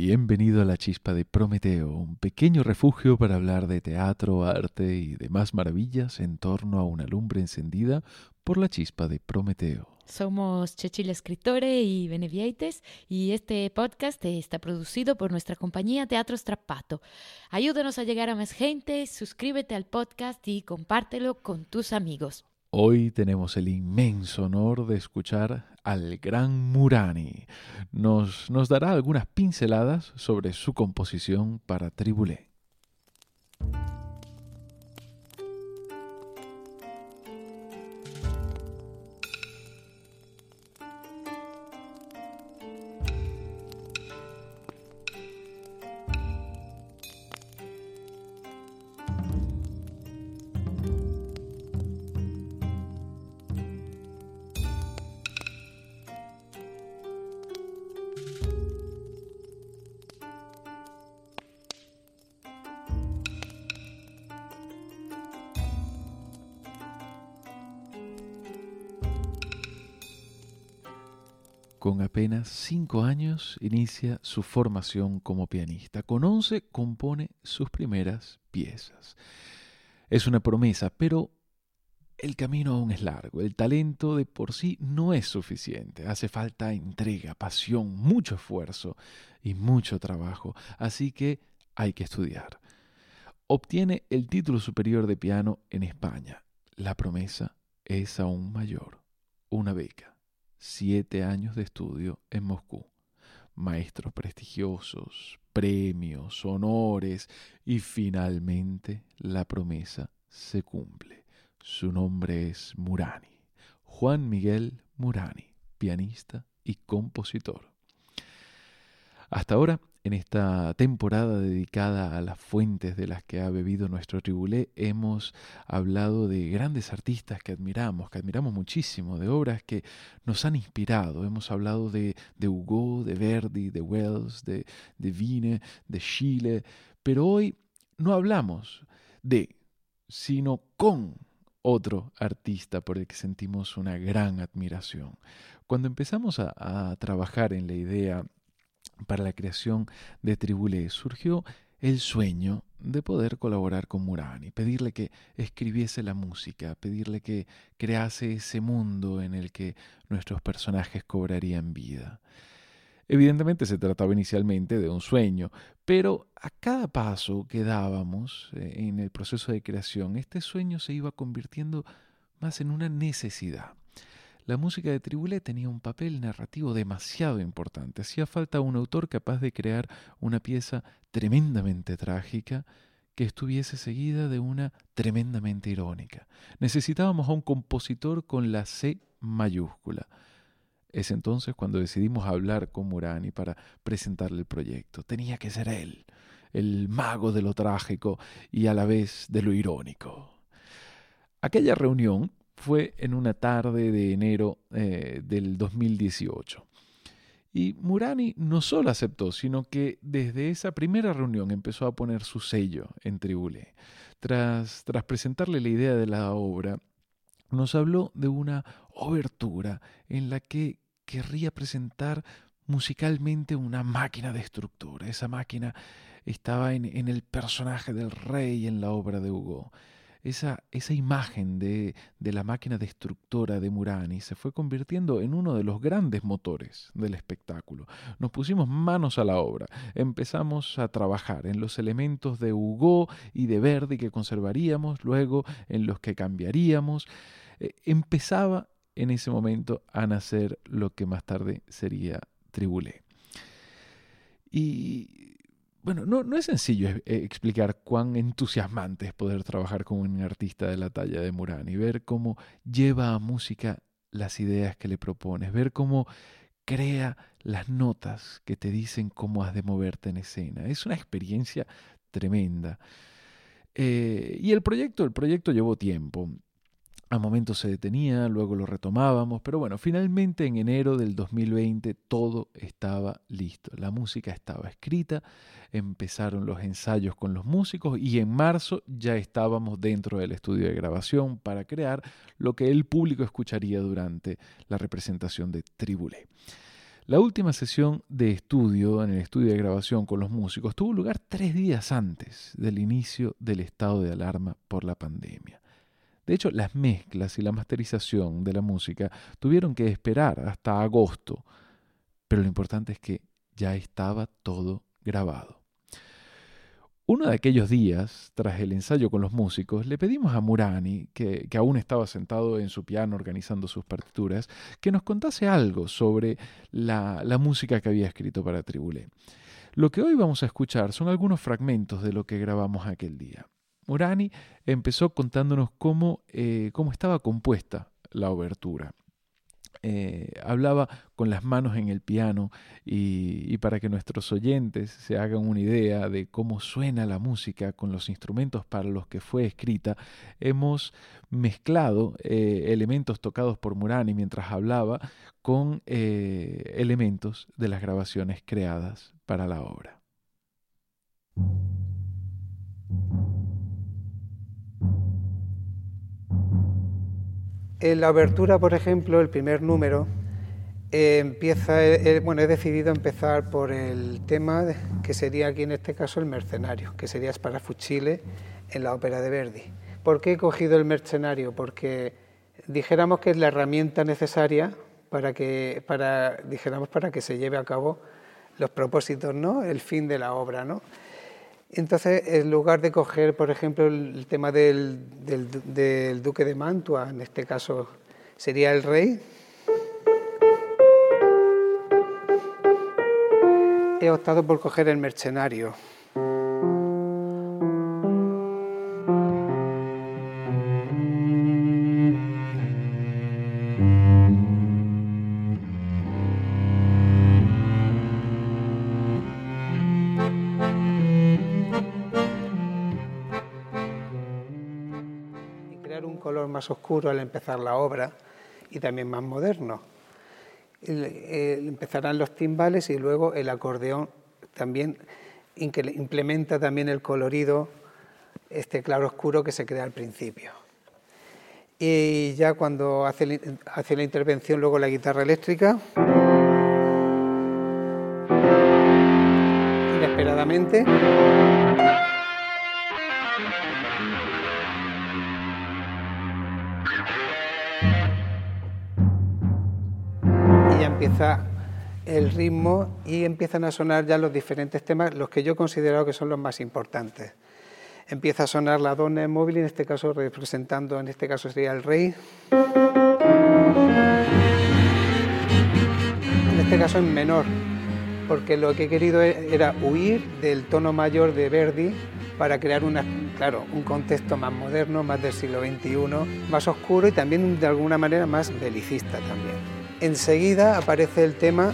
Bienvenido a la Chispa de Prometeo, un pequeño refugio para hablar de teatro, arte y demás maravillas en torno a una lumbre encendida por la Chispa de Prometeo. Somos Chechil Escritore y Benevieites y este podcast está producido por nuestra compañía Teatro Strappato. Ayúdanos a llegar a más gente, suscríbete al podcast y compártelo con tus amigos. Hoy tenemos el inmenso honor de escuchar al gran Murani. Nos, nos dará algunas pinceladas sobre su composición para Tribulé. Con apenas cinco años inicia su formación como pianista. Con once compone sus primeras piezas. Es una promesa, pero el camino aún es largo. El talento de por sí no es suficiente. Hace falta entrega, pasión, mucho esfuerzo y mucho trabajo. Así que hay que estudiar. Obtiene el título superior de piano en España. La promesa es aún mayor. Una beca siete años de estudio en Moscú, maestros prestigiosos, premios, honores y finalmente la promesa se cumple. Su nombre es Murani, Juan Miguel Murani, pianista y compositor. Hasta ahora en esta temporada dedicada a las fuentes de las que ha bebido nuestro tribulé, hemos hablado de grandes artistas que admiramos, que admiramos muchísimo, de obras que nos han inspirado. Hemos hablado de, de Hugo, de Verdi, de Wells, de, de Vine, de Chile, pero hoy no hablamos de, sino con otro artista por el que sentimos una gran admiración. Cuando empezamos a, a trabajar en la idea para la creación de Tribulé surgió el sueño de poder colaborar con Murani, pedirle que escribiese la música, pedirle que crease ese mundo en el que nuestros personajes cobrarían vida. Evidentemente se trataba inicialmente de un sueño, pero a cada paso que dábamos eh, en el proceso de creación, este sueño se iba convirtiendo más en una necesidad. La música de Tribulé tenía un papel narrativo demasiado importante. Hacía falta un autor capaz de crear una pieza tremendamente trágica que estuviese seguida de una tremendamente irónica. Necesitábamos a un compositor con la C mayúscula. Es entonces cuando decidimos hablar con Murani para presentarle el proyecto. Tenía que ser él, el mago de lo trágico y a la vez de lo irónico. Aquella reunión fue en una tarde de enero eh, del 2018. Y Murani no solo aceptó, sino que desde esa primera reunión empezó a poner su sello en Tribulé. Tras, tras presentarle la idea de la obra, nos habló de una obertura en la que querría presentar musicalmente una máquina destructora. Esa máquina estaba en, en el personaje del rey en la obra de Hugo esa, esa imagen de, de, la máquina destructora de Murani se fue convirtiendo en uno de los grandes motores del espectáculo. Nos pusimos manos a la obra, empezamos a trabajar en los elementos de Hugo y de Verdi que conservaríamos, luego en los que cambiaríamos. Eh, empezaba en ese momento a nacer lo que más tarde sería Tribulé. Y bueno, no, es sencillo eh, explicar cuán entusiasmante es poder trabajar con un artista de la talla de Murani, ver cómo lleva a música las ideas que le propones, ver cómo crea las notas que te dicen cómo has de moverte en escena. Es una experiencia tremenda. Eh, y el proyecto, el proyecto llevó tiempo. A momentos se detenía, luego lo retomábamos, pero bueno, finalmente en enero del 2020 todo estaba listo. La música estaba escrita, empezaron los ensayos con los músicos y en marzo ya estábamos dentro del estudio de grabación para crear lo que el público escucharía durante la representación de Tribulé. La última sesión de estudio, en el estudio de grabación con los músicos, tuvo lugar tres días antes del inicio del estado de alarma por la pandemia. De hecho, las mezclas y la masterización de la música tuvieron que esperar hasta agosto, pero lo importante es que ya estaba todo grabado. Uno de aquellos días, tras el ensayo con los músicos, le pedimos a Murani, que, aún estaba sentado en su piano organizando sus partituras, que nos contase algo sobre la, la música que había escrito para Tribulé. Lo que hoy vamos a escuchar son algunos fragmentos de lo que grabamos aquel día. Murani empezó contándonos cómo, eh, cómo estaba compuesta la obertura. Eh, hablaba con las manos en el piano y, para que nuestros oyentes se hagan una idea de cómo suena la música con los instrumentos para los que fue escrita, hemos mezclado eh, elementos tocados por Murani mientras hablaba con elementos de las grabaciones creadas para la obra. En la abertura, por ejemplo, el primer número, eh, empieza, eh, eh, bueno, he decidido empezar por el tema que sería aquí en este caso el mercenario, que sería Sparafucile en la ópera de Verdi. ¿Por qué he cogido el mercenario? Porque dijéramos que es la herramienta necesaria para que, para, dijéramos, para que se lleve a cabo los propósitos, ¿no? el fin de la obra. ¿no? Entonces, en lugar de coger, por ejemplo, el tema del, duque de Mantua, en este caso sería el rey, he optado por coger el mercenario. Más oscuro al empezar la obra y también más moderno. empezarán los timbales y luego el acordeón también implementa también el colorido, este claro oscuro que se crea al principio. Y ya cuando hace, hace la intervención luego la guitarra eléctrica, inesperadamente. Empieza el ritmo y empiezan a sonar ya los diferentes temas, los que yo considero que son los más importantes. Empieza a sonar la donna móvil, en este caso representando, en este caso sería el rey. En este caso en menor, porque lo que he querido era huir del tono mayor de Verdi para crear una, claro, un contexto más moderno, más del siglo XXI, más oscuro y también de alguna manera más belicista también. Enseguida aparece el tema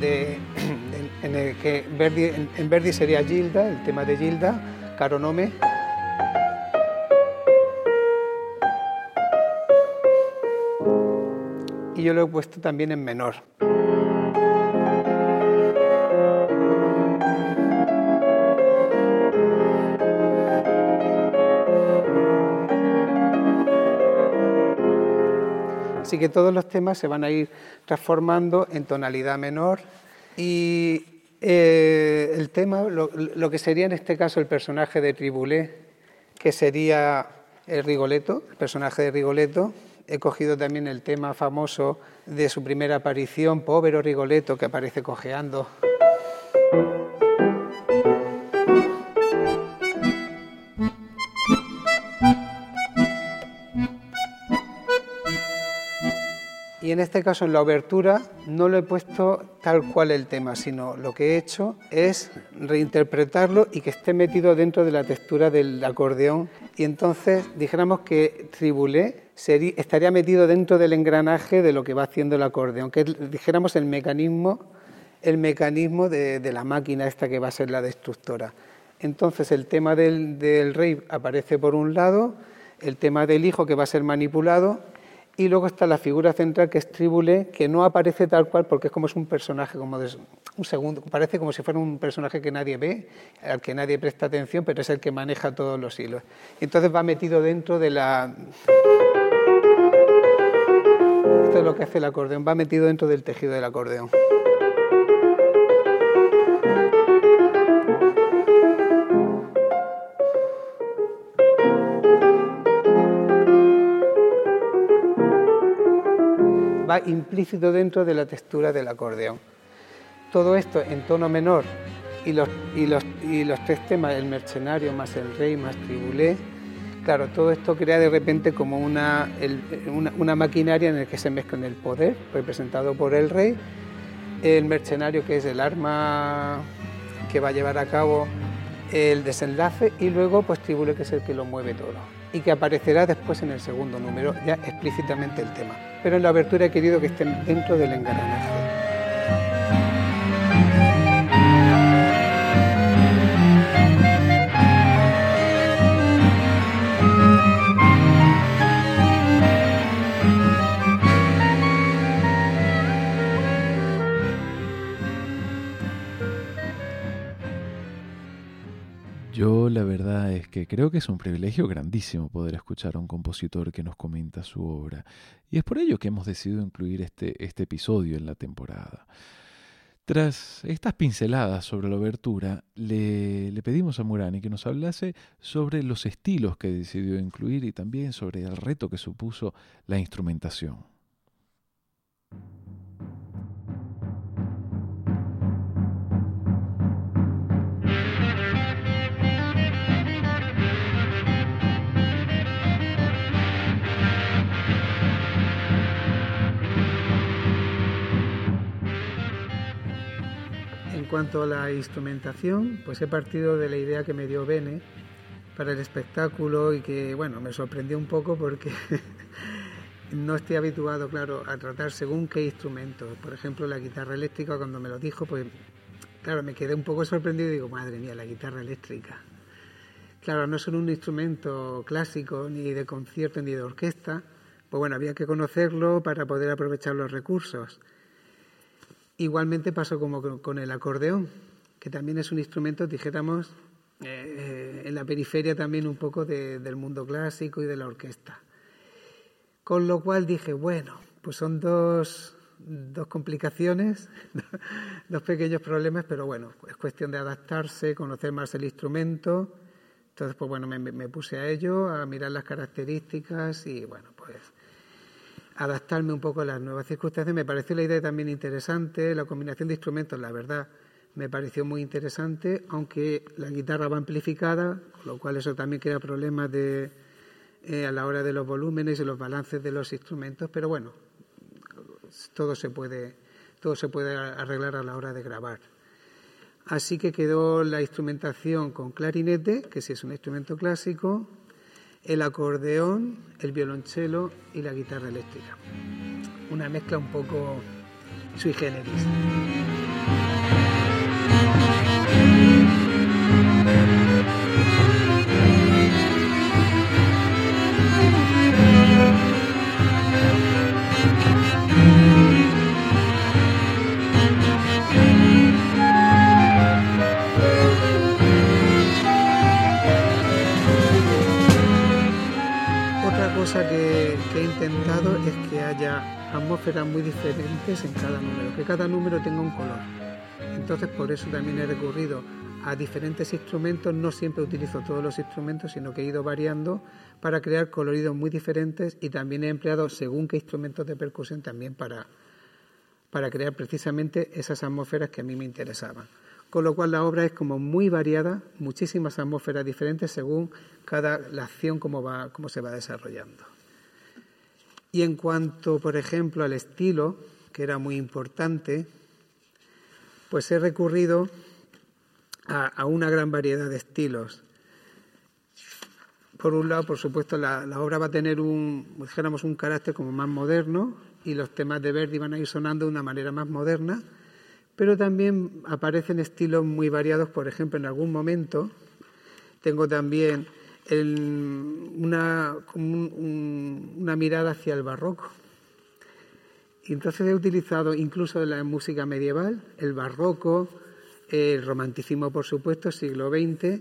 de, en el que Verdi, en, Verdi sería Gilda, el tema de Gilda, Caronome. Y yo lo he puesto también en menor. Así que todos los temas se van a ir transformando en tonalidad menor y eh, el tema, lo, que sería en este caso el personaje de Tribulé, que sería el Rigoletto, el personaje de Rigoletto, he cogido también el tema famoso de su primera aparición, Povero Rigoletto, que aparece cojeando. Y en este caso, en la obertura, no lo he puesto tal cual el tema, sino lo que he hecho es reinterpretarlo y que esté metido dentro de la textura del acordeón. Y entonces dijéramos que Tribulé estaría metido dentro del engranaje de lo que va haciendo el acordeón, que dijéramos el mecanismo, el mecanismo de, la máquina esta que va a ser la destructora. Entonces el tema del, del rey aparece por un lado, el tema del hijo que va a ser manipulado y luego está la figura central que es Tribule, que no aparece tal cual porque es como es un personaje, como de un segundo, parece como si fuera un personaje que nadie ve, al que nadie presta atención, pero es el que maneja todos los hilos. Y entonces va metido dentro de la... Esto es lo que hace el acordeón, va metido dentro del tejido del acordeón. Implícito dentro de la textura del acordeón. Todo esto en tono menor y los, tres temas, el mercenario más el rey más tribulé, claro, todo esto crea de repente como una, una, maquinaria en la que se mezclan el poder, representado por el rey, el mercenario, que es el arma que va a llevar a cabo el desenlace, y luego pues que es el que lo mueve todo, y que aparecerá después en el segundo número, ya explícitamente el tema. Pero en la abertura he querido que estén dentro del engranaje. Creo que es un privilegio grandísimo poder escuchar a un compositor que nos comenta su obra, y es por ello que hemos decidido incluir este, este episodio en la temporada. Tras estas pinceladas sobre la obertura, le, le, pedimos a Murani que nos hablase sobre los estilos que decidió incluir y también sobre el reto que supuso la instrumentación. En cuanto a la instrumentación, pues he partido de la idea que me dio Bene para el espectáculo y que, bueno, me sorprendió un poco porque no estoy habituado, claro, a tratar según qué instrumento. Por ejemplo, la guitarra eléctrica, cuando me lo dijo, pues, claro, me quedé un poco sorprendido y digo, madre mía, la guitarra eléctrica. Claro, no es un instrumento clásico, ni de concierto, ni de orquesta. Pues bueno, había que conocerlo para poder aprovechar los recursos. Igualmente pasó como con el acordeón, que también es un instrumento, dijéramos, eh, en la periferia también un poco de, del mundo clásico y de la orquesta. Con lo cual dije, bueno, pues son dos, dos complicaciones, dos pequeños problemas, pero bueno, es cuestión de adaptarse, conocer más el instrumento. Entonces, pues bueno, me, me puse a ello, a mirar las características y bueno, pues adaptarme un poco a las nuevas circunstancias. Me pareció la idea también interesante, la combinación de instrumentos, la verdad, me pareció muy interesante, aunque la guitarra va amplificada, con lo cual eso también crea problemas de, eh, a la hora de los volúmenes y los balances de los instrumentos, pero bueno, todo se puede, todo se puede arreglar a la hora de grabar. Así que quedó la instrumentación con clarinete, que sí es un instrumento clásico, el acordeón, el violonchelo y la guitarra eléctrica. Una mezcla un poco sui generis. Intentado es que haya atmósferas muy diferentes en cada número, que cada número tenga un color. Entonces por eso también he recurrido a diferentes instrumentos, no siempre utilizo todos los instrumentos, sino que he ido variando para crear coloridos muy diferentes y también he empleado según qué instrumentos de percusión también para, para crear precisamente esas atmósferas que a mí me interesaban con lo cual la obra es como muy variada, muchísimas atmósferas diferentes según cada la acción cómo va cómo se va desarrollando. Y en cuanto, por ejemplo, al estilo, que era muy importante, pues he recurrido a, una gran variedad de estilos. Por un lado, por supuesto, la, obra va a tener un, un carácter como más moderno y los temas de Verdi van a ir sonando de una manera más moderna, pero también aparecen estilos muy variados. Por ejemplo, en algún momento tengo también una, un, una mirada hacia el barroco. Y entonces he utilizado incluso la música medieval, el barroco, el romanticismo, por supuesto, siglo XX,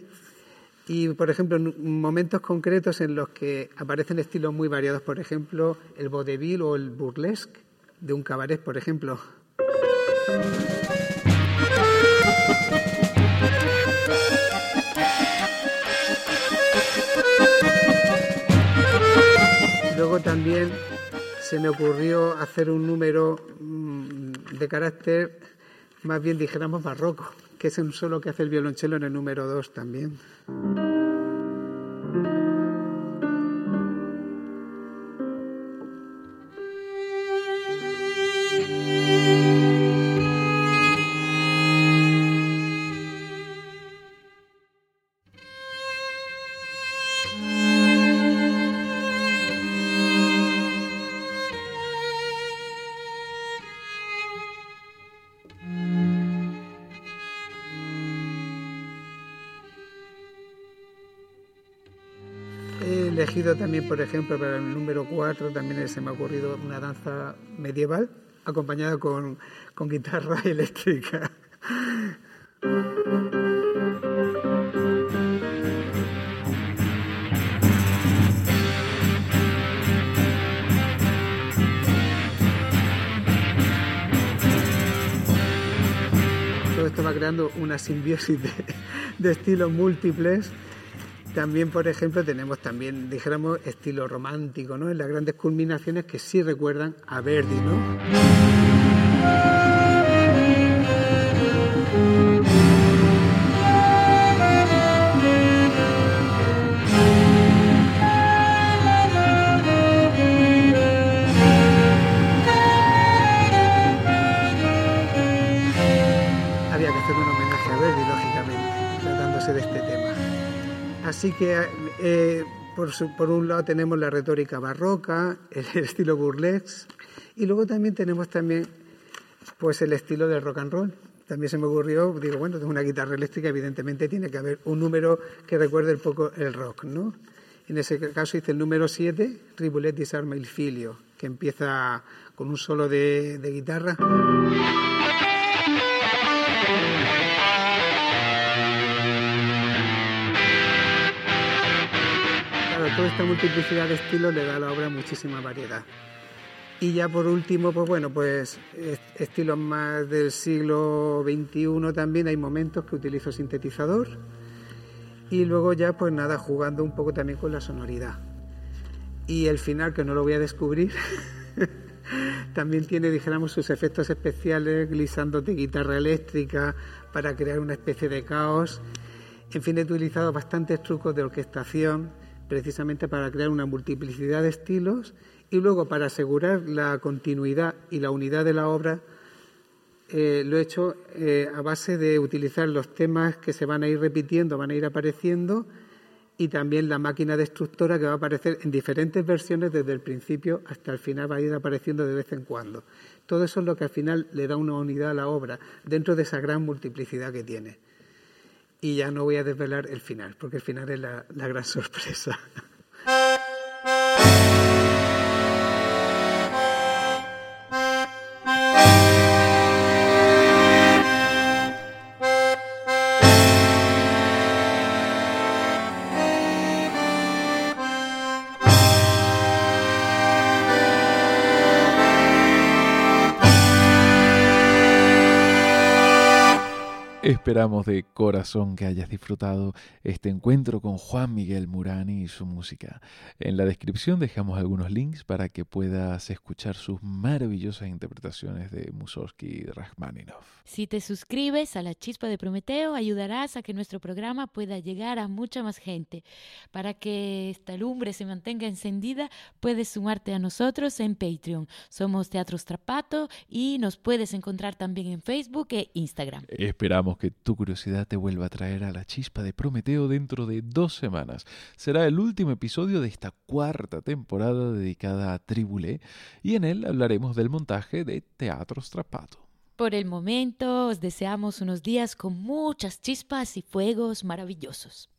y, por ejemplo, en momentos concretos en los que aparecen estilos muy variados, por ejemplo, el vaudeville o el burlesque de un cabaret, por ejemplo. También se me ocurrió hacer un número mm, de carácter más bien dijéramos barroco, que es un solo que hace el violonchelo en el número 2 también. Elegido también, por ejemplo, para el número 4, también se me ha ocurrido una danza medieval acompañada con, con guitarra eléctrica. Todo esto va creando una simbiosis de, de estilos múltiples también, por ejemplo, tenemos también, dijéramos, estilo romántico, ¿no? En las grandes culminaciones que sí recuerdan a Verdi, ¿no? Así que eh, por, un lado tenemos la retórica barroca, el estilo burlesque, y luego también tenemos también pues el estilo del rock and roll. También se me ocurrió, digo, bueno, tengo una guitarra eléctrica, evidentemente tiene que haber un número que recuerde un poco el rock, ¿no? En ese caso hice el número 7, Ribulet disarma il filio, que empieza con un solo de guitarra. Toda esta multiplicidad de estilos le da a la obra muchísima variedad. Y ya por último, pues bueno, pues estilos más del siglo XXI también hay momentos que utilizo sintetizador y luego ya pues nada, jugando un poco también con la sonoridad. Y el final, que no lo voy a descubrir, también tiene, dijéramos, sus efectos especiales, glisando de guitarra eléctrica para crear una especie de caos. En fin, he utilizado bastantes trucos de orquestación precisamente para crear una multiplicidad de estilos y luego para asegurar la continuidad y la unidad de la obra eh, lo he hecho eh, a base de utilizar los temas que se van a ir repitiendo, van a ir apareciendo y también la máquina destructora que va a aparecer en diferentes versiones desde el principio hasta el final va a ir apareciendo de vez en cuando. Todo eso es lo que al final le da una unidad a la obra dentro de esa gran multiplicidad que tiene y ya no voy a desvelar el final, porque el final es la, la gran sorpresa. Esperamos de corazón que hayas disfrutado este encuentro con Juan Miguel Murani y su música. En la descripción dejamos algunos links para que puedas escuchar sus maravillosas interpretaciones de Mussorgsky y Rachmaninoff. Si te suscribes a La Chispa de Prometeo, ayudarás a que nuestro programa pueda llegar a mucha más gente. Para que esta lumbre se mantenga encendida, puedes sumarte a nosotros en Patreon. Somos Teatro Strapato y nos puedes encontrar también en Facebook e Instagram. Que tu curiosidad te vuelva a traer a la chispa de Prometeo dentro de dos semanas. Será el último episodio de esta cuarta temporada dedicada a Tribulé y en él hablaremos del montaje de Teatro Strapato. Por el momento os deseamos unos días con muchas chispas y fuegos maravillosos.